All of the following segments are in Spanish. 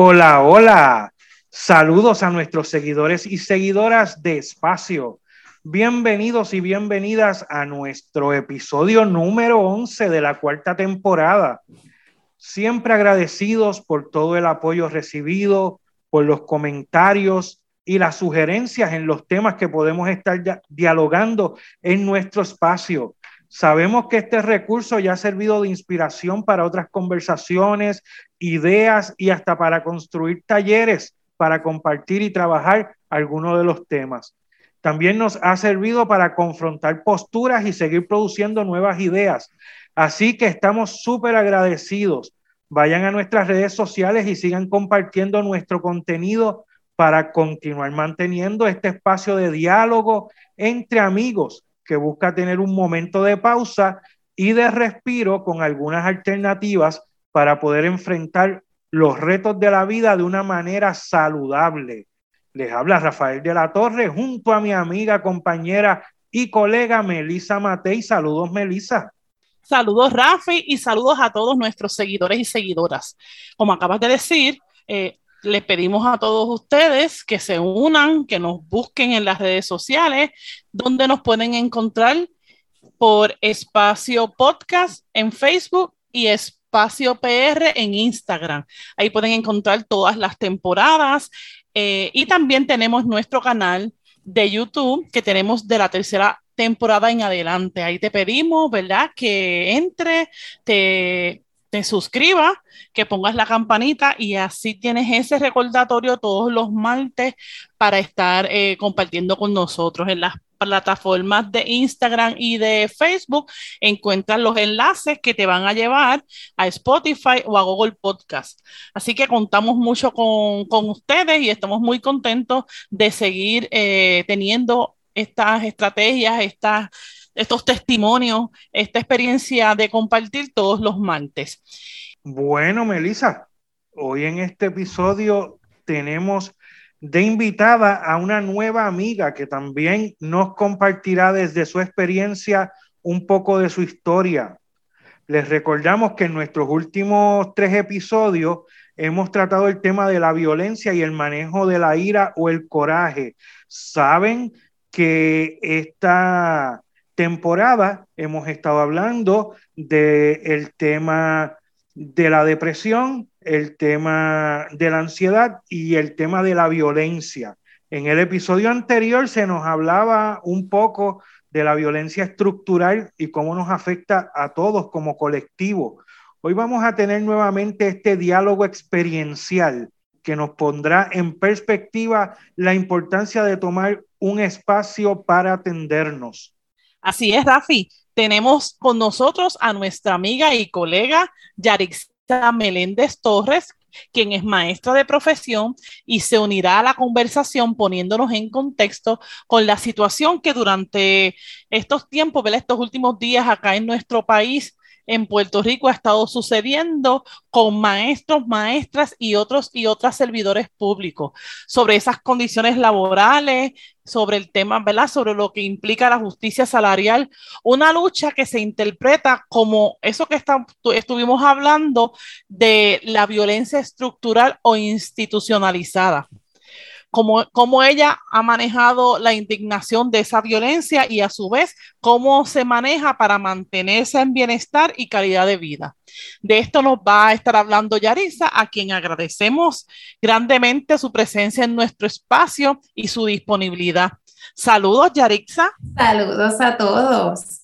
Hola, hola. Saludos a nuestros seguidores y seguidoras de Espacio. Bienvenidos y bienvenidas a nuestro episodio número 11 de la cuarta temporada. Siempre agradecidos por todo el apoyo recibido, por los comentarios y las sugerencias en los temas que podemos estar dialogando en nuestro espacio. Sabemos que este recurso ya ha servido de inspiración para otras conversaciones, ideas y hasta para construir talleres para compartir y trabajar algunos de los temas. También nos ha servido para confrontar posturas y seguir produciendo nuevas ideas. Así que estamos súper agradecidos. Vayan a nuestras redes sociales y sigan compartiendo nuestro contenido para continuar manteniendo este espacio de diálogo entre amigos que busca tener un momento de pausa y de respiro con algunas alternativas para poder enfrentar los retos de la vida de una manera saludable. Les habla Rafael de la Torre junto a mi amiga, compañera y colega Melisa Matei. Saludos, Melisa. Saludos, Rafi, y saludos a todos nuestros seguidores y seguidoras. Como acabas de decir, eh, les pedimos a todos ustedes que se unan, que nos busquen en las redes sociales, donde nos pueden encontrar por Espacio Podcast en Facebook y Espacio PR en Instagram. Ahí pueden encontrar todas las temporadas eh, y también tenemos nuestro canal de YouTube que tenemos de la tercera temporada en adelante. Ahí te pedimos, ¿verdad? Que entre, te te suscribas, que pongas la campanita y así tienes ese recordatorio todos los martes para estar eh, compartiendo con nosotros en las plataformas de Instagram y de Facebook. Encuentras los enlaces que te van a llevar a Spotify o a Google Podcast. Así que contamos mucho con, ustedes y estamos muy contentos de seguir eh, teniendo estas estrategias, estas estos testimonios, esta experiencia de compartir todos los martes. Bueno, Melissa, hoy en este episodio tenemos de invitada a una nueva amiga que también nos compartirá desde su experiencia un poco de su historia. Les recordamos que en nuestros últimos tres episodios hemos tratado el tema de la violencia y el manejo de la ira o el coraje. Saben que esta temporada hemos estado hablando del tema de la depresión, el tema de la ansiedad y el tema de la violencia. En el episodio anterior se nos hablaba un poco de la violencia estructural y cómo nos afecta a todos como colectivo. Hoy vamos a tener nuevamente este diálogo experiencial que nos pondrá en perspectiva la importancia de tomar un espacio para atendernos. Así es, Rafi. Tenemos con nosotros a nuestra amiga y colega Yarixa Meléndez Torres, quien es maestra de profesión y se unirá a la conversación poniéndonos en contexto con la situación que durante estos tiempos, estos últimos días acá en nuestro país en Puerto Rico ha estado sucediendo con maestros, maestras y otros y otras servidores públicos sobre esas condiciones laborales, sobre el tema, ¿verdad? Sobre lo que implica la justicia salarial, una lucha que se interpreta como eso que estuvimos hablando de la violencia estructural o institucionalizada cómo, ella ha manejado la indignación de esa violencia y a su vez cómo se maneja para mantenerse en bienestar y calidad de vida. De esto nos va a estar hablando Yarisa, a quien agradecemos grandemente su presencia en nuestro espacio y su disponibilidad. Saludos, Yarixa. Saludos a todos.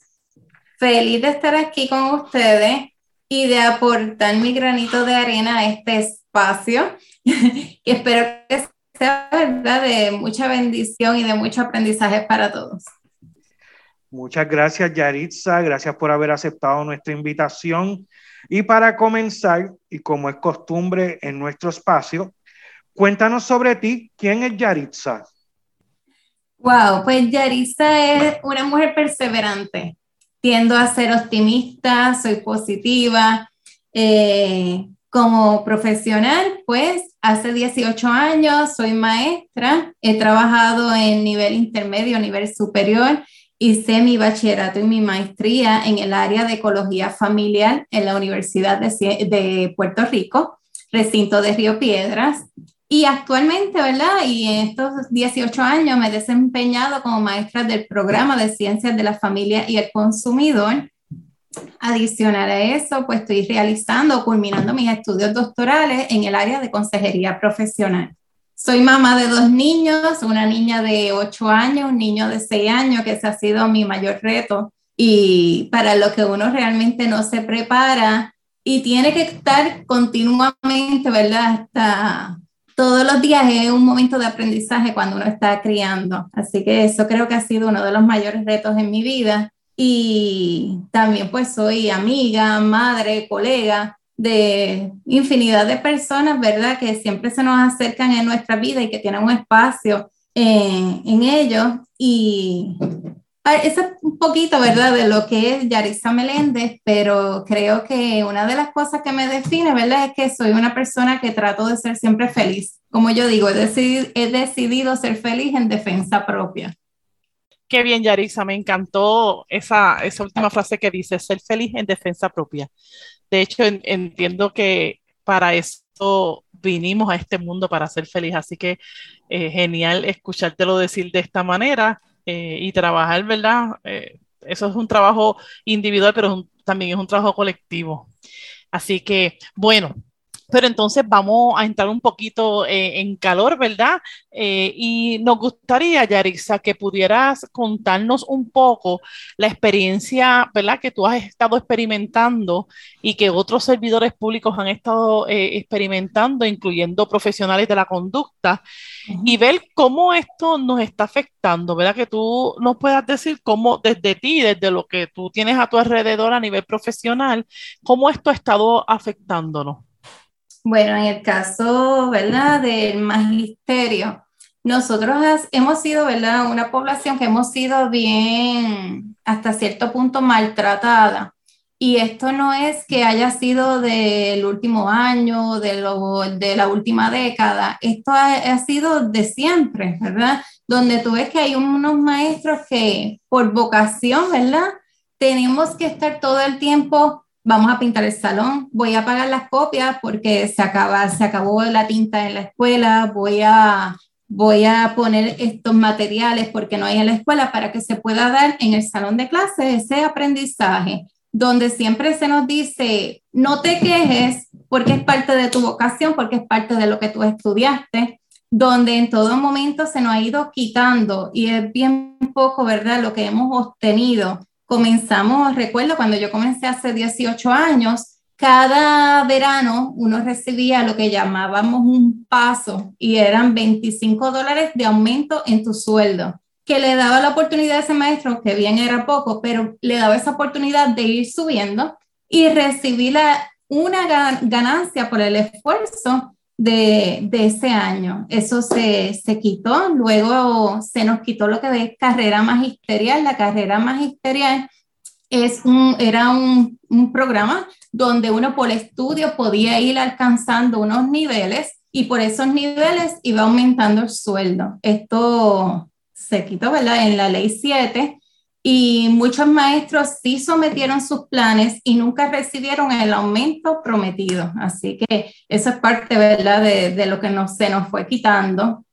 Feliz de estar aquí con ustedes y de aportar mi granito de arena a este espacio. espero que sea verdad de mucha bendición y de mucho aprendizaje para todos. Muchas gracias, Yaritza. Gracias por haber aceptado nuestra invitación. Y para comenzar, y como es costumbre en nuestro espacio, cuéntanos sobre ti. ¿Quién es Yaritza? Wow, pues Yaritza es una mujer perseverante. Tiendo a ser optimista, soy positiva. Eh, como profesional, pues hace 18 años soy maestra. He trabajado en nivel intermedio, nivel superior Hice mi bachillerato y mi maestría en el área de ecología familiar en la Universidad de, Puerto Rico, recinto de Río Piedras. Y actualmente, ¿verdad? Y en estos 18 años me he desempeñado como maestra del programa de Ciencias de la Familia y el Consumidor. Adicional a eso, pues estoy realizando, culminando mis estudios doctorales en el área de consejería profesional. Soy mamá de dos niños, una niña de 8 años, un niño de 6 años, que ese ha sido mi mayor reto. Y para lo que uno realmente no se prepara y tiene que estar continuamente, ¿verdad? Hasta todos los días es un momento de aprendizaje cuando uno está criando. Así que eso creo que ha sido uno de los mayores retos en mi vida. Y también pues soy amiga, madre, colega de infinidad de personas, ¿verdad? Que siempre se nos acercan en nuestra vida y que tienen un espacio en, en ellos. Y eso es un poquito, ¿verdad? De lo que es Yarisa Meléndez, pero creo que una de las cosas que me define, ¿verdad? Es que soy una persona que trato de ser siempre feliz. Como yo digo, he he decidido ser feliz en defensa propia. Qué bien, Yarisa, me encantó esa, esa última frase que dice, ser feliz en defensa propia. De hecho, entiendo que para eso vinimos a este mundo para ser feliz, así que eh, genial escuchártelo decir de esta manera eh, y trabajar, ¿verdad? Eh, eso es un trabajo individual, pero también es un trabajo colectivo. Así que, bueno, pero entonces vamos a entrar un poquito eh, en calor, ¿verdad? Eh, y nos gustaría, Yarisa, que pudieras contarnos un poco la experiencia, ¿verdad? Que tú has estado experimentando y que otros servidores públicos han estado eh, experimentando, incluyendo profesionales de la conducta, y ver cómo esto nos está afectando, ¿verdad? Que tú nos puedas decir cómo desde ti, desde lo que tú tienes a tu alrededor a nivel profesional, cómo esto ha estado afectándonos. Bueno, en el caso, ¿verdad? Del magisterio, nosotros hemos sido, ¿verdad? Una población que hemos sido bien, hasta cierto punto, maltratada. Y esto no es que haya sido del último año, de, lo, de la última década, esto ha, ha, sido de siempre, ¿verdad? Donde tú ves que hay unos maestros que por vocación, ¿verdad? Tenemos que estar todo el tiempo vamos a pintar el salón, voy a pagar las copias porque se, acaba, se acabó la tinta en la escuela, voy a, voy a poner estos materiales porque no hay en la escuela para que se pueda dar en el salón de clase ese aprendizaje, donde siempre se nos dice, no te quejes porque es parte de tu vocación, porque es parte de lo que tú estudiaste, donde en todo momento se nos ha ido quitando y es bien poco, ¿verdad? Lo que hemos obtenido comenzamos, recuerdo cuando yo comencé hace 18 años, cada verano uno recibía lo que llamábamos un paso y eran 25 dólares de aumento en tu sueldo, que le daba la oportunidad a ese maestro, que bien era poco, pero le daba esa oportunidad de ir subiendo y recibir una ganancia por el esfuerzo de, ese año. Eso se, quitó, luego se nos quitó lo que es carrera magisterial. La carrera magisterial es un, era un, un programa donde uno por estudio podía ir alcanzando unos niveles y por esos niveles iba aumentando el sueldo. Esto se quitó, ¿verdad? En la ley 7 y muchos maestros sí sometieron sus planes y nunca recibieron el aumento prometido. Así que eso es parte, ¿verdad?, de, de lo que nos, se nos fue quitando.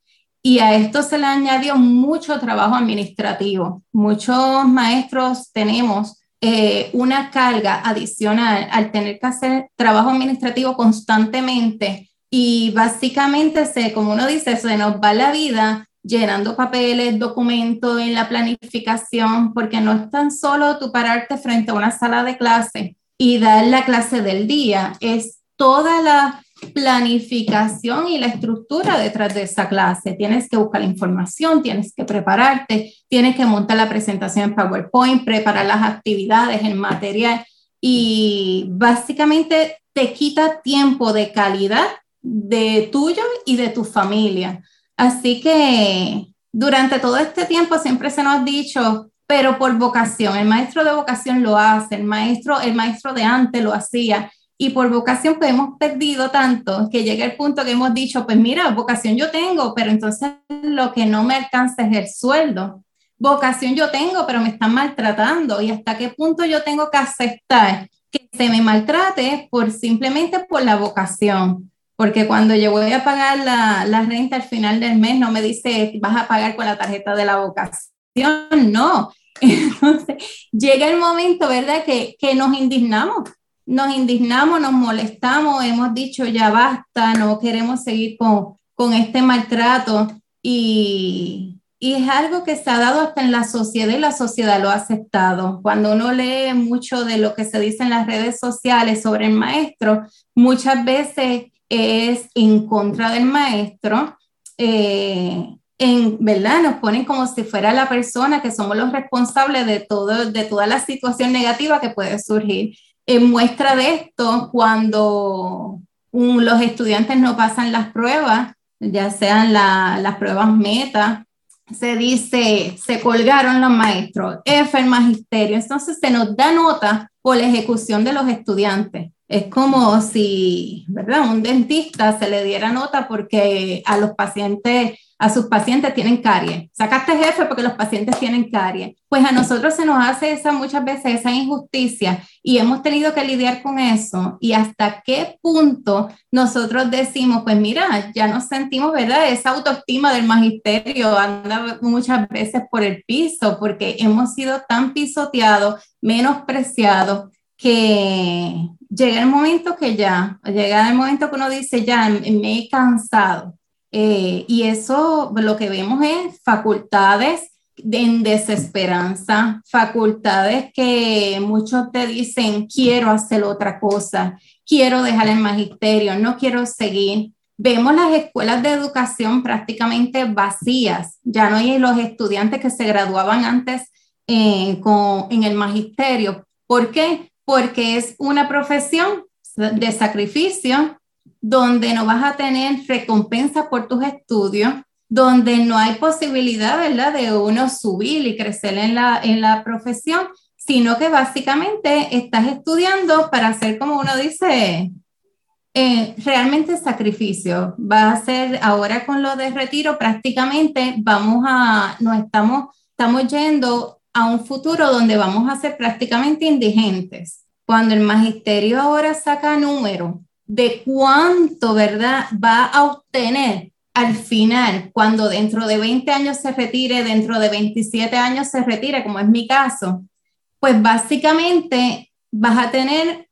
Y a esto se le añadió mucho trabajo administrativo. Muchos maestros tenemos eh, una carga adicional al tener que hacer trabajo administrativo constantemente y básicamente se, como uno dice, se nos va la vida llenando papeles, documentos en la planificación, porque no es tan solo tú pararte frente a una sala de clase y dar la clase del día, es toda la planificación y la estructura detrás de esa clase. Tienes que buscar la información, tienes que prepararte, tienes que montar la presentación en PowerPoint, preparar las actividades, el material y básicamente te quita tiempo de calidad de tuyo y de tu familia. Así que durante todo este tiempo siempre se nos ha dicho, pero por vocación, el maestro de vocación lo hace, el maestro, el maestro de antes lo hacía y por vocación pues hemos perdido tanto que llega el punto que hemos dicho, pues mira, vocación yo tengo, pero entonces lo que no me alcanza es el sueldo. Vocación yo tengo, pero me están maltratando y hasta qué punto yo tengo que aceptar que se me maltrate por simplemente por la vocación. Porque cuando yo voy a pagar la, la renta al final del mes, no me dice, vas a pagar con la tarjeta de la vocación, no. Entonces, llega el momento, ¿verdad?, que, que nos indignamos nos indignamos, nos molestamos, hemos dicho ya basta, no queremos seguir con, con este maltrato y, y, es algo que se ha dado hasta en la sociedad y la sociedad lo ha aceptado. Cuando uno lee mucho de lo que se dice en las redes sociales sobre el maestro, muchas veces es en contra del maestro. Eh, en verdad nos ponen como si fuera la persona que somos los responsables de todo de toda la situación negativa que puede surgir en muestra de esto, cuando los estudiantes no pasan las pruebas, ya sean las pruebas meta, se dice, se colgaron los maestros, F el magisterio, entonces se nos da nota por la ejecución de los estudiantes. Es como si, ¿verdad? Un dentista se le diera nota porque a los pacientes a sus pacientes tienen caries. Sacaste jefe porque los pacientes tienen caries. Pues a nosotros se nos hace esa muchas veces esa injusticia y hemos tenido que lidiar con eso. Y hasta qué punto nosotros decimos, pues mira, ya nos sentimos, ¿verdad? Esa autoestima del magisterio anda muchas veces por el piso porque hemos sido tan pisoteados, menospreciados que llega el momento que ya, llega el momento que uno dice, ya me he cansado eh, y eso lo que vemos es facultades en desesperanza, facultades que muchos te dicen, quiero hacer otra cosa, quiero dejar el magisterio, no quiero seguir. Vemos las escuelas de educación prácticamente vacías, ya no hay los estudiantes que se graduaban antes eh, con, en el magisterio. ¿Por qué? Porque es una profesión de sacrificio, donde no vas a tener recompensa por tus estudios, donde no hay posibilidad, ¿verdad?, de uno subir y crecer en la, en la profesión, sino que básicamente estás estudiando para hacer, como uno dice, eh, realmente sacrificio. Va a ser ahora con lo de retiro, prácticamente vamos a, nos estamos, estamos yendo a un futuro donde vamos a ser prácticamente indigentes. Cuando el magisterio ahora saca números de cuánto, ¿verdad?, va a obtener al final, cuando dentro de 20 años se retire, dentro de 27 años se retire, como es mi caso, pues básicamente vas a tener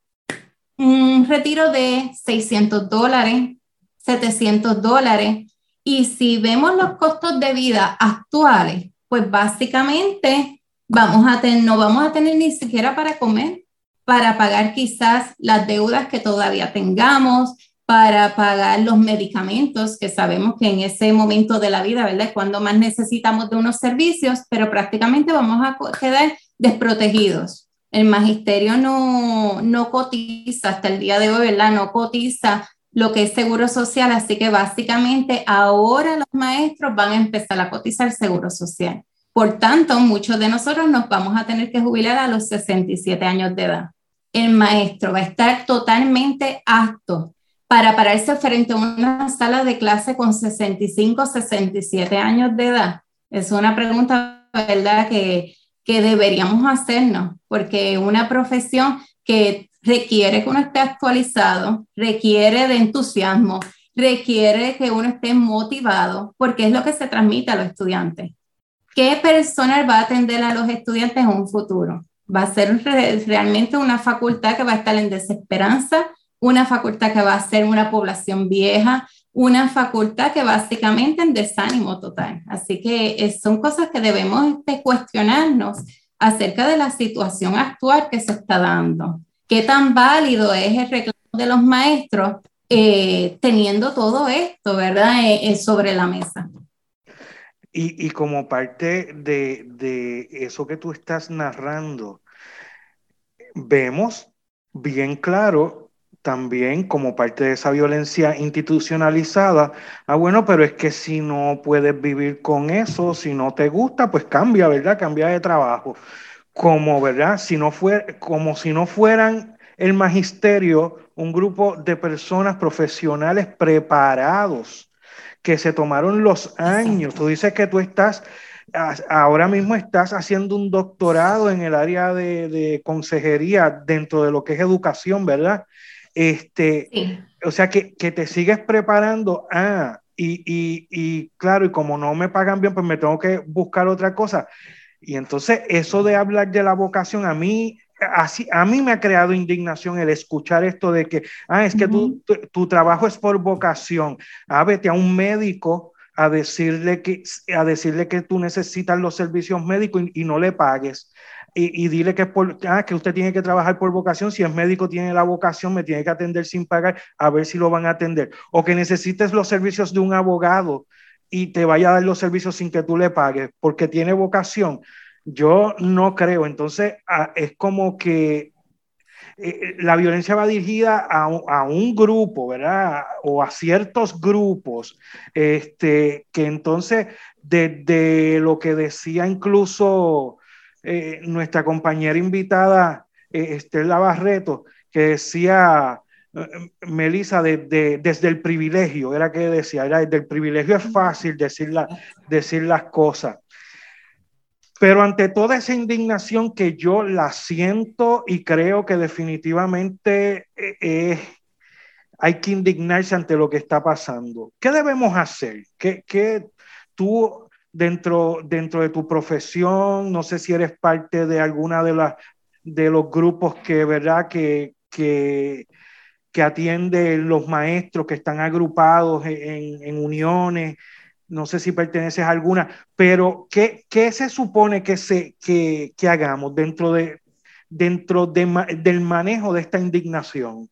un retiro de 600 dólares, 700 dólares. Y si vemos los costos de vida actuales, pues básicamente vamos a no vamos a tener ni siquiera para comer para pagar quizás las deudas que todavía tengamos, para pagar los medicamentos, que sabemos que en ese momento de la vida, ¿verdad? Es cuando más necesitamos de unos servicios, pero prácticamente vamos a quedar desprotegidos. El magisterio no, no cotiza hasta el día de hoy, ¿verdad? No cotiza lo que es seguro social, así que básicamente ahora los maestros van a empezar a cotizar seguro social. Por tanto, muchos de nosotros nos vamos a tener que jubilar a los 67 años de edad el maestro va a estar totalmente apto para pararse frente a una sala de clase con 65, 67 años de edad? Es una pregunta, ¿verdad?, que, que deberíamos hacernos, porque una profesión que requiere que uno esté actualizado, requiere de entusiasmo, requiere que uno esté motivado, porque es lo que se transmite a los estudiantes. ¿Qué personal va a atender a los estudiantes en un futuro? Va a ser realmente una facultad que va a estar en desesperanza, una facultad que va a ser una población vieja, una facultad que básicamente en desánimo total. Así que son cosas que debemos este, cuestionarnos acerca de la situación actual que se está dando. ¿Qué tan válido es el reclamo de los maestros eh, teniendo todo esto, ¿verdad? Eh, sobre la mesa. Y, y como parte de, de, eso que tú estás narrando, vemos bien claro también como parte de esa violencia institucionalizada, ah, bueno, pero es que si no puedes vivir con eso, si no te gusta, pues cambia, ¿verdad? Cambia de trabajo. Como, ¿verdad? Si no fue, como si no fueran el magisterio un grupo de personas profesionales preparados que se tomaron los años. Tú dices que tú estás, ahora mismo estás haciendo un doctorado en el área de, consejería dentro de lo que es educación, ¿verdad? Este, O sea, que, te sigues preparando. Ah, y, y, y claro, y como no me pagan bien, pues me tengo que buscar otra cosa. Y entonces eso de hablar de la vocación a mí Así, a mí me ha creado indignación el escuchar esto de que, ah, es que tu, tu, trabajo es por vocación. Ah, vete a un médico a decirle que, a decirle que tú necesitas los servicios médicos y, no le pagues. Y, y, dile que, por, ah, que usted tiene que trabajar por vocación. Si es médico, tiene la vocación, me tiene que atender sin pagar, a ver si lo van a atender. O que necesites los servicios de un abogado y te vaya a dar los servicios sin que tú le pagues, porque tiene vocación. Yo no creo. Entonces, es como que eh, la violencia va dirigida a, un grupo, ¿verdad? O a ciertos grupos, este, que entonces, desde lo que decía incluso eh, nuestra compañera invitada, eh, Estela Barreto, que decía, Melissa, desde el privilegio, era que decía, era desde el privilegio es fácil decir, decir las cosas. Pero ante toda esa indignación que yo la siento y creo que definitivamente eh, eh, hay que indignarse ante lo que está pasando, ¿qué debemos hacer? ¿Qué, tú dentro, dentro de tu profesión, no sé si eres parte de alguna de, las de los grupos que, ¿verdad? Que, que, que atienden los maestros que están agrupados en uniones no sé si perteneces a alguna, pero ¿qué, qué se supone que, se, que, que hagamos dentro, de, dentro de, del manejo de esta indignación?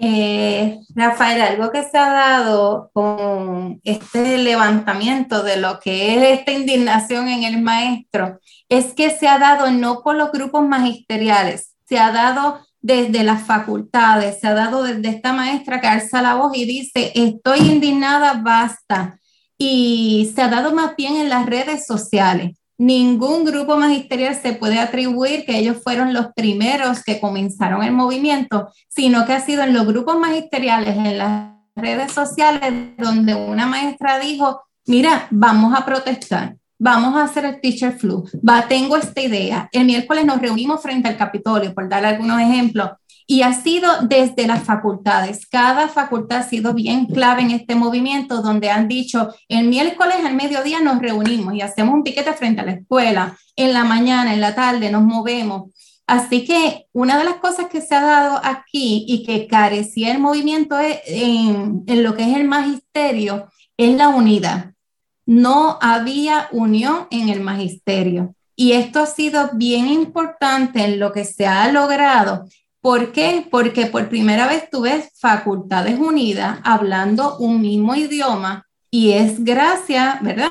Eh, Rafael, algo que se ha dado con este levantamiento de lo que es esta indignación en el maestro es que se ha dado no por los grupos magisteriales, se ha dado desde las facultades, se ha dado desde esta maestra que alza la voz y dice, estoy indignada, basta y se ha dado más bien en las redes sociales. Ningún grupo magisterial se puede atribuir que ellos fueron los primeros que comenzaron el movimiento, sino que ha sido en los grupos magisteriales, en las redes sociales, donde una maestra dijo, mira, vamos a protestar, vamos a hacer el teacher flu, va, tengo esta idea. El miércoles nos reunimos frente al Capitolio, por dar algunos ejemplos, y ha sido desde las facultades. Cada facultad ha sido bien clave en este movimiento, donde han dicho, el miércoles al mediodía nos reunimos y hacemos un piquete frente a la escuela, en la mañana, en la tarde nos movemos. Así que una de las cosas que se ha dado aquí y que carecía el movimiento en, en lo que es el magisterio es la unidad. No había unión en el magisterio. Y esto ha sido bien importante en lo que se ha logrado ¿Por qué? Porque por primera vez tú ves facultades unidas hablando un mismo idioma y es gracias, ¿verdad?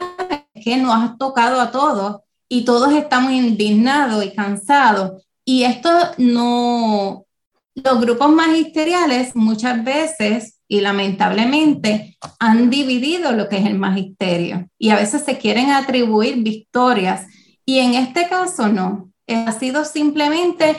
Que nos ha tocado a todos y todos estamos indignados y cansados. Y esto no, los grupos magisteriales muchas veces y lamentablemente han dividido lo que es el magisterio y a veces se quieren atribuir victorias y en este caso no. Ha sido simplemente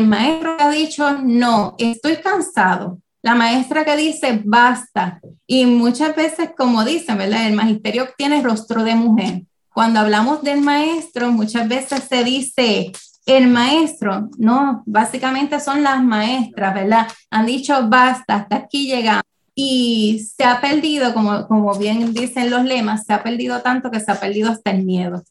el maestro ha dicho, no, estoy cansado. La maestra que dice, basta. Y muchas veces, como dicen, ¿verdad? El magisterio tiene rostro de mujer. Cuando hablamos del maestro, muchas veces se dice, el maestro, no, básicamente son las maestras, ¿verdad? Han dicho, basta, hasta aquí llegamos. Y se ha perdido, como, como bien dicen los lemas, se ha perdido tanto que se ha perdido hasta el miedo.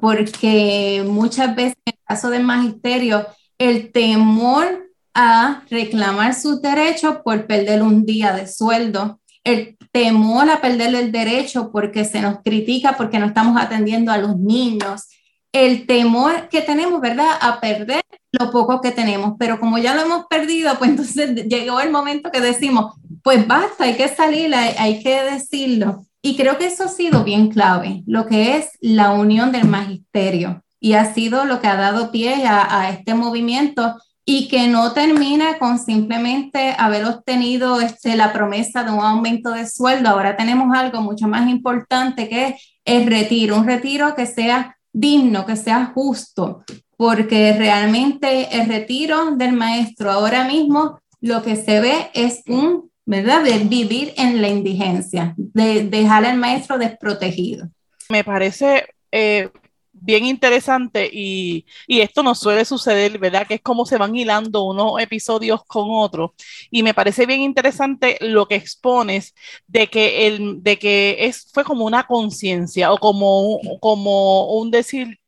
Porque muchas veces, en el caso del magisterio, el temor a reclamar sus derechos por perder un día de sueldo, el temor a perder el derecho porque se nos critica porque no estamos atendiendo a los niños, el temor que tenemos, ¿verdad?, a perder lo poco que tenemos, pero como ya lo hemos perdido, pues entonces llegó el momento que decimos, pues basta, hay que salir, hay, que decirlo. Y creo que eso ha sido bien clave, lo que es la unión del magisterio. Y ha sido lo que ha dado pie a, este movimiento y que no termina con simplemente haber obtenido este, la promesa de un aumento de sueldo. Ahora tenemos algo mucho más importante que es el retiro, un retiro que sea digno, que sea justo, porque realmente el retiro del maestro ahora mismo lo que se ve es un ¿verdad? De vivir en la indigencia, de dejar al maestro desprotegido. Me parece eh, bien interesante y, y, esto no suele suceder, ¿verdad? Que es como se van hilando unos episodios con otros. Y me parece bien interesante lo que expones de que, el, de que es, fue como una conciencia o como, como un decir,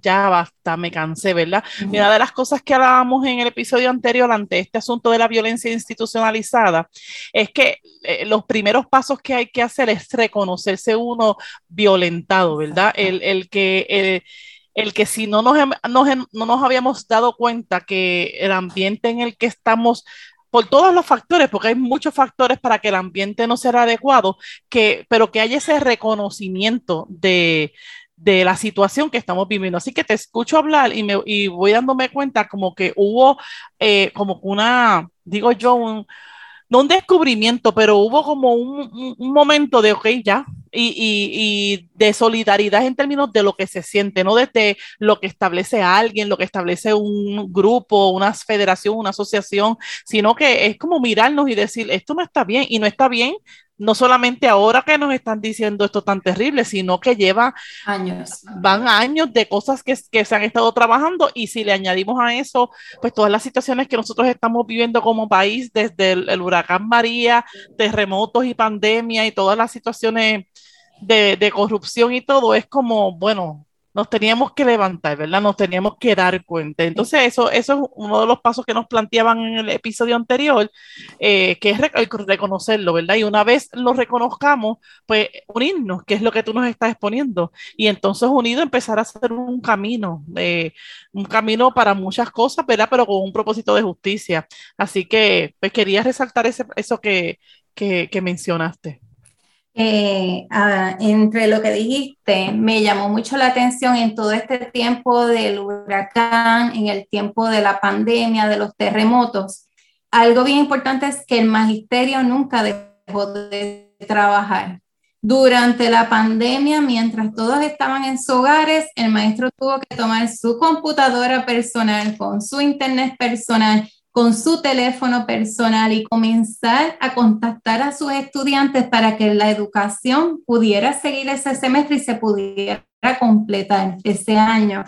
ya basta, me cansé, ¿verdad? Y una de las cosas que hablábamos en el episodio anterior ante este asunto de la violencia institucionalizada es que eh, los primeros pasos que hay que hacer es reconocerse uno violentado, ¿verdad? El, que... El, que si no nos, no nos habíamos dado cuenta que el ambiente en el que estamos por todos los factores, porque hay muchos factores para que el ambiente no sea adecuado, que, pero que haya ese reconocimiento de, de la situación que estamos viviendo. Así que te escucho hablar y, me, y voy dándome cuenta como que hubo eh, como una, digo yo, un, no un descubrimiento, pero hubo como un, un, momento de, ok, ya, y, y, y, de solidaridad en términos de lo que se siente, no desde lo que establece alguien, lo que establece un grupo, una federación, una asociación, sino que es como mirarnos y decir, esto no está bien, y no está bien no solamente ahora que nos están diciendo esto tan terrible, sino que lleva años. Van años de cosas que, se han estado trabajando y si le añadimos a eso, pues todas las situaciones que nosotros estamos viviendo como país, desde el, huracán María, terremotos y pandemia y todas las situaciones de, de corrupción y todo, es como, bueno, nos teníamos que levantar, ¿verdad? Nos teníamos que dar cuenta. Entonces, eso, eso es uno de los pasos que nos planteaban en el episodio anterior, eh, que es reconocerlo, ¿verdad? Y una vez lo reconozcamos, pues unirnos, que es lo que tú nos estás exponiendo. Y entonces, unido, empezar a hacer un camino, eh, un camino para muchas cosas, ¿verdad? Pero con un propósito de justicia. Así que, pues quería resaltar ese, eso que, que, que mencionaste. Eh, entre lo que dijiste, me llamó mucho la atención en todo este tiempo del huracán, en el tiempo de la pandemia, de los terremotos. Algo bien importante es que el magisterio nunca dejó de trabajar. Durante la pandemia, mientras todos estaban en sus hogares, el maestro tuvo que tomar su computadora personal con su internet personal con su teléfono personal y comenzar a contactar a sus estudiantes para que la educación pudiera seguir ese semestre y se pudiera completar ese año.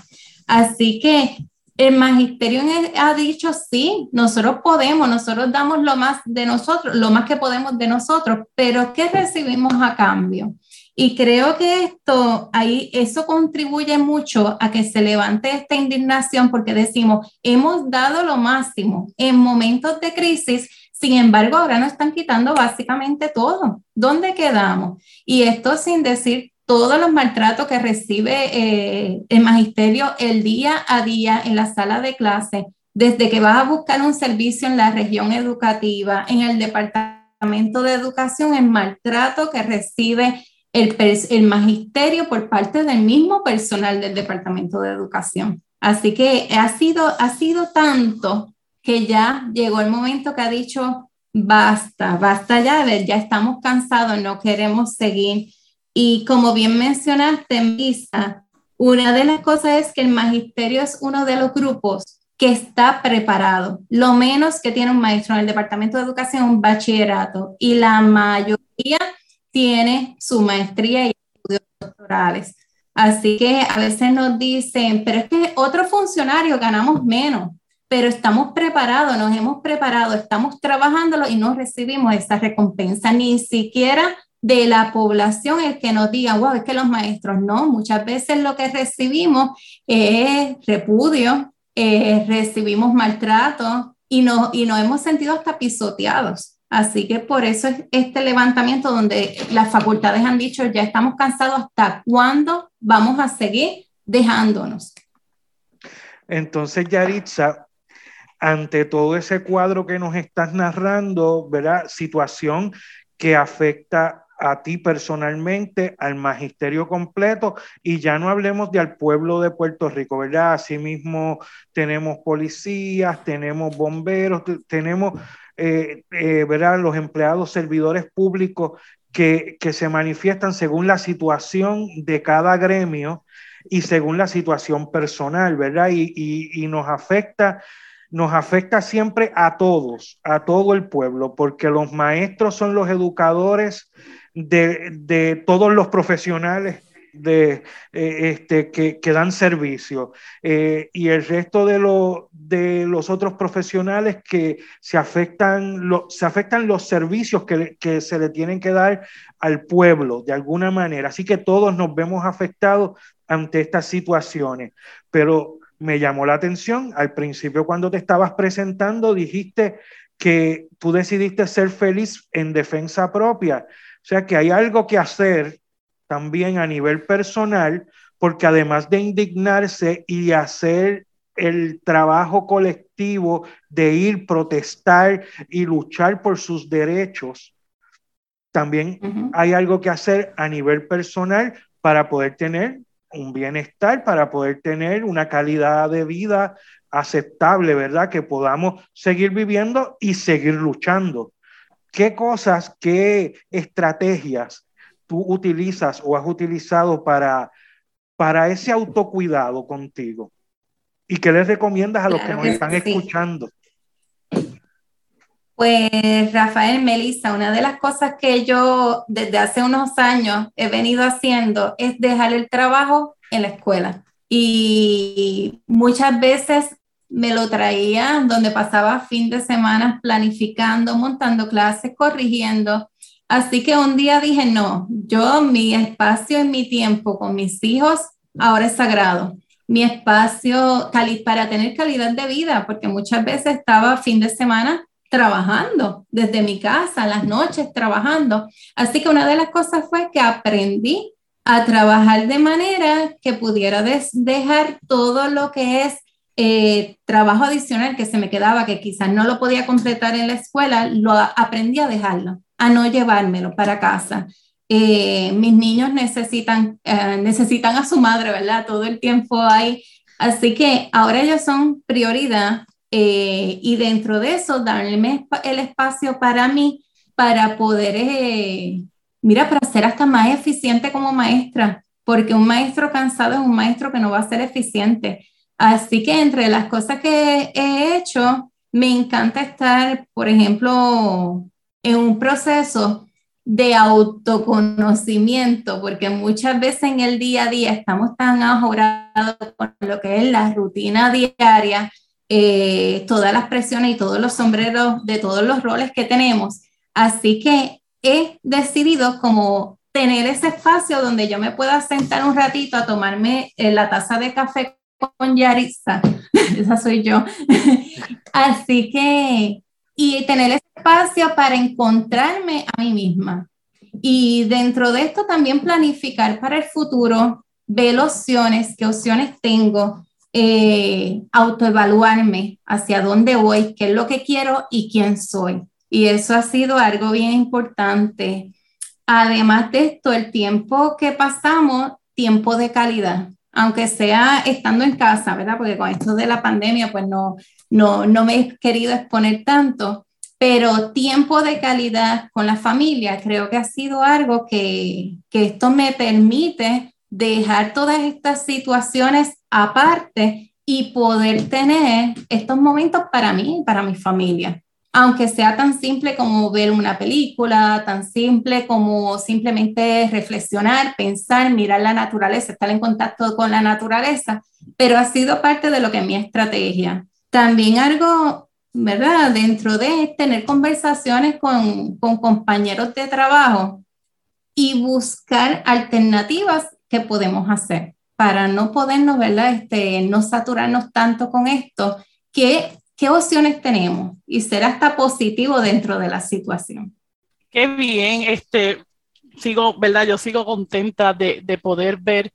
Así que el magisterio ha dicho, sí, nosotros podemos, nosotros damos lo más de nosotros, lo más que podemos de nosotros, pero ¿qué recibimos a cambio? Y creo que esto, ahí, eso contribuye mucho a que se levante esta indignación porque decimos, hemos dado lo máximo en momentos de crisis, sin embargo, ahora nos están quitando básicamente todo. ¿Dónde quedamos? Y esto sin decir todos los maltratos que recibe eh, el magisterio el día a día en la sala de clase, desde que vas a buscar un servicio en la región educativa, en el departamento de educación, el maltrato que recibe el, magisterio por parte del mismo personal del Departamento de Educación. Así que ha sido, ha sido tanto que ya llegó el momento que ha dicho, basta, basta ya, ya estamos cansados, no queremos seguir. Y como bien mencionaste, Misa, una de las cosas es que el magisterio es uno de los grupos que está preparado. Lo menos que tiene un maestro en el Departamento de Educación, un bachillerato, y la mayoría tiene su maestría y estudios doctorales. Así que a veces nos dicen, pero es que otros funcionarios ganamos menos, pero estamos preparados, nos hemos preparado, estamos trabajándolo y no recibimos esa recompensa, ni siquiera de la población el que nos diga, wow, es que los maestros no, muchas veces lo que recibimos es repudio, eh, recibimos maltrato y, no, y nos hemos sentido hasta pisoteados. Así que por eso es este levantamiento donde las facultades han dicho, ya estamos cansados, ¿hasta cuándo vamos a seguir dejándonos? Entonces, Yaritza, ante todo ese cuadro que nos estás narrando, ¿verdad? Situación que afecta a ti personalmente, al magisterio completo, y ya no hablemos de al pueblo de Puerto Rico, ¿verdad? Asimismo, tenemos policías, tenemos bomberos, tenemos, eh, eh. Los empleados, servidores públicos que, que se manifiestan según la situación de cada gremio y según la situación personal, ¿verdad? Y, y, y nos afecta nos afecta siempre a todos, a todo el pueblo, porque los maestros son los educadores de, todos los profesionales de, eh, este, que, dan servicio eh, y el resto de, de los otros profesionales que se afectan, se afectan los servicios que, que, se le tienen que dar al pueblo de alguna manera. Así que todos nos vemos afectados ante estas situaciones. Pero me llamó la atención al principio cuando te estabas presentando, dijiste que tú decidiste ser feliz en defensa propia. O sea que hay algo que hacer también a nivel personal, porque además de indignarse y hacer el trabajo colectivo de ir, protestar y luchar por sus derechos, también hay algo que hacer a nivel personal para poder tener un bienestar, para poder tener una calidad de vida aceptable, ¿verdad? Que podamos seguir viviendo y seguir luchando. ¿Qué cosas, qué estrategias tú utilizas o has utilizado para, para ese autocuidado contigo? ¿Y qué les recomiendas a los que nos están escuchando? Pues Rafael, Melissa, una de las cosas que yo desde hace unos años he venido haciendo es dejar el trabajo en la escuela. Y muchas veces me lo traía donde pasaba fin de semana planificando, montando clases, corrigiendo. Así que un día dije, no, yo mi espacio y mi tiempo con mis hijos ahora es sagrado. Mi espacio para tener calidad de vida, porque muchas veces estaba fin de semana trabajando desde mi casa, las noches trabajando. Así que una de las cosas fue que aprendí a trabajar de manera que pudiera dejar todo lo que es eh, trabajo adicional que se me quedaba, que quizás no lo podía completar en la escuela, lo aprendí a dejarlo, a no llevármelo para casa. Eh, mis niños necesitan, eh, necesitan a su madre, ¿verdad? Todo el tiempo hay. Así que ahora ellos son prioridad y dentro de eso darme el espacio para mí para poder, mira, para ser hasta más eficiente como maestra, porque un maestro cansado es un maestro que no va a ser eficiente. Así que entre las cosas que he hecho, me encanta estar, por ejemplo, en un proceso de autoconocimiento, porque muchas veces en el día a día estamos tan ajorados con lo que es la rutina diaria, eh, todas las presiones y todos los sombreros de todos los roles que tenemos. Así que he decidido como tener ese espacio donde yo me pueda sentar un ratito a tomarme eh, la taza de café con Yarisa, esa soy yo. Así que, y tener espacio para encontrarme a mí misma. Y dentro de esto también planificar para el futuro, ver opciones, qué opciones tengo, eh, autoevaluarme hacia dónde voy, qué es lo que quiero y quién soy. Y eso ha sido algo bien importante. Además de esto, el tiempo que pasamos, tiempo de calidad aunque sea estando en casa, ¿verdad? Porque con esto de la pandemia, pues no, no, no me he querido exponer tanto, pero tiempo de calidad con la familia creo que ha sido algo que, que esto me permite dejar todas estas situaciones aparte y poder tener estos momentos para mí, para mi familia aunque sea tan simple como ver una película, tan simple como simplemente reflexionar, pensar, mirar la naturaleza, estar en contacto con la naturaleza, pero ha sido parte de lo que es mi estrategia. También algo, ¿verdad? Dentro de tener conversaciones con, con compañeros de trabajo y buscar alternativas que podemos hacer para no podernos, ¿verdad? Este, no saturarnos tanto con esto, que qué opciones tenemos y ser hasta positivo dentro de la situación. Qué bien, este, sigo, ¿verdad? Yo sigo contenta de, poder ver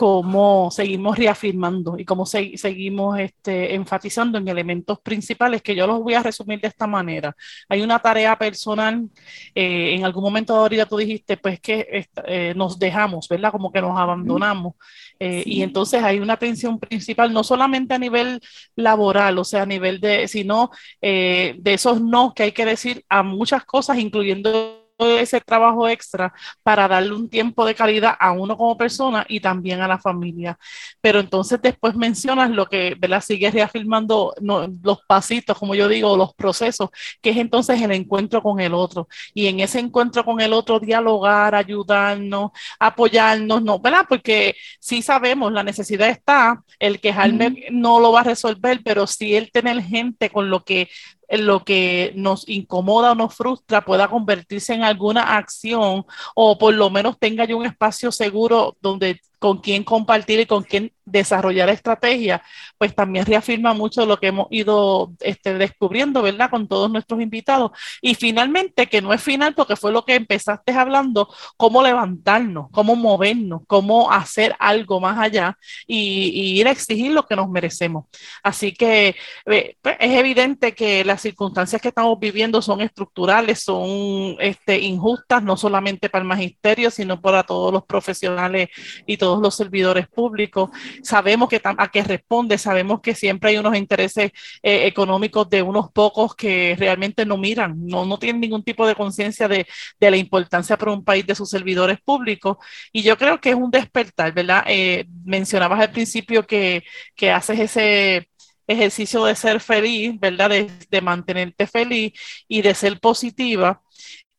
cómo seguimos reafirmando y cómo seguimos este, enfatizando en elementos principales que yo los voy a resumir de esta manera. Hay una tarea personal, eh, en algún momento ahorita tú dijiste, pues que eh, nos dejamos, ¿verdad? Como que nos abandonamos. Eh, y entonces hay una atención principal, no solamente a nivel laboral, o sea, a nivel de, sino de esos no que hay que decir a muchas cosas, incluyendo ese trabajo extra para darle un tiempo de calidad a uno como persona y también a la familia. Pero entonces después mencionas lo que, ¿verdad? Sigue reafirmando los pasitos, como yo digo, los procesos, que es entonces el encuentro con el otro. Y en ese encuentro con el otro, dialogar, ayudarnos, apoyarnos, ¿no? ¿Verdad? Porque sí sabemos, la necesidad está, el quejarme no lo va a resolver, pero sí el tener gente con lo que lo que nos incomoda o nos frustra pueda convertirse en alguna acción o por lo menos tenga yo un espacio seguro donde con quién compartir y con quién desarrollar estrategias, pues también reafirma mucho lo que hemos ido este, descubriendo, ¿verdad? Con todos nuestros invitados. Y finalmente, que no es final porque fue lo que empezaste hablando, cómo levantarnos, cómo movernos, cómo hacer algo más allá y, ir a exigir lo que nos merecemos. Así que eh, pues, es evidente que las circunstancias que estamos viviendo son estructurales, son este, injustas, no solamente para el magisterio, sino para todos los profesionales y todos los servidores públicos. Sabemos que a qué responde, sabemos que siempre hay unos intereses eh, económicos de unos pocos que realmente no miran, no, no tienen ningún tipo de conciencia de, de, la importancia para un país de sus servidores públicos. Y yo creo que es un despertar, ¿verdad? Eh, mencionabas al principio que, que haces ese ejercicio de ser feliz, ¿verdad? De, de, mantenerte feliz y de ser positiva.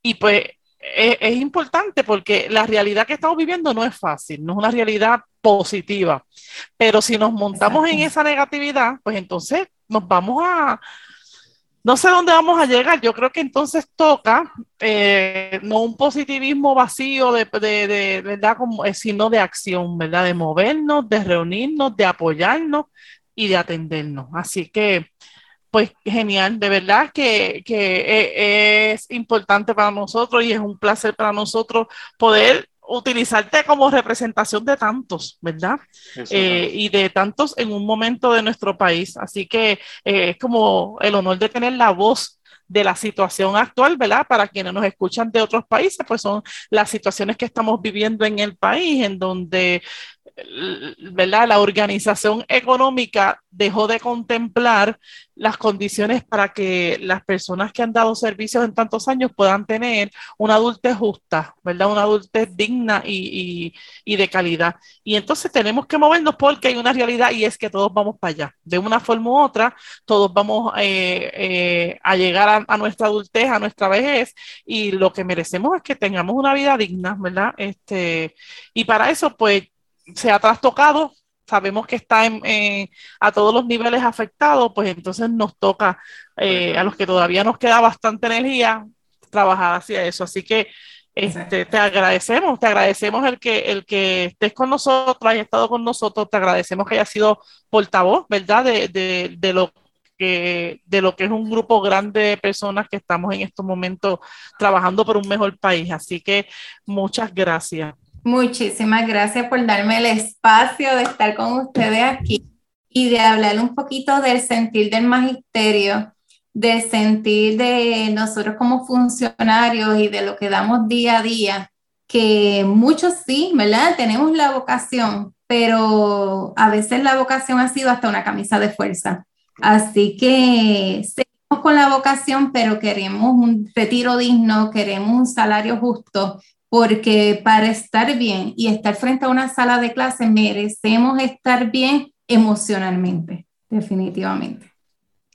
Y pues es, importante porque la realidad que estamos viviendo no es fácil, no es una realidad positiva. Pero si nos montamos en esa negatividad, pues entonces nos vamos a, no sé dónde vamos a llegar. Yo creo que entonces toca eh, no un positivismo vacío de, de, verdad, como, eh, sino de acción, ¿verdad? De movernos, de reunirnos, de apoyarnos y de atendernos. Así que pues genial, de verdad que, e, es importante para nosotros y es un placer para nosotros poder utilizarte como representación de tantos, ¿verdad? Eh, y de tantos en un momento de nuestro país. Así que eh, es como el honor de tener la voz de la situación actual, ¿verdad? Para quienes nos escuchan de otros países, pues son las situaciones que estamos viviendo en el país, en donde ¿verdad? La organización económica dejó de contemplar las condiciones para que las personas que han dado servicios en tantos años puedan tener una adultez justa, ¿verdad? Una adultez digna y, de calidad. Y entonces tenemos que movernos porque hay una realidad y es que todos vamos para allá. De una forma u otra, todos vamos eh, eh, a llegar a, a, nuestra adultez, a nuestra vejez y lo que merecemos es que tengamos una vida digna, ¿verdad? Este, y para eso, pues, se ha trastocado, sabemos que está a todos los niveles afectado, pues entonces nos toca eh, a los que todavía nos queda bastante energía trabajar hacia eso. Así que este, te agradecemos, te agradecemos el que, el que estés con nosotros, hayas estado con nosotros, te agradecemos que hayas sido portavoz, ¿verdad? De, de, de lo que, de lo que es un grupo grande de personas que estamos en estos momentos trabajando por un mejor país. Así que muchas gracias. Muchísimas gracias por darme el espacio de estar con ustedes aquí y de hablar un poquito del sentir del magisterio, del sentir de nosotros como funcionarios y de lo que damos día a día, que muchos sí, ¿verdad? Tenemos la vocación, pero a veces la vocación ha sido hasta una camisa de fuerza. Así que seguimos con la vocación, pero queremos un retiro digno, queremos un salario justo porque para estar bien y estar frente a una sala de clase merecemos estar bien emocionalmente, definitivamente.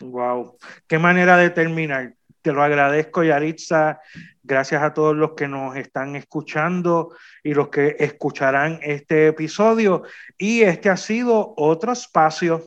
Wow, qué manera de terminar. Te lo agradezco, Yaritza. Gracias a todos los que nos están escuchando y los que escucharán este episodio. Y este ha sido otro espacio.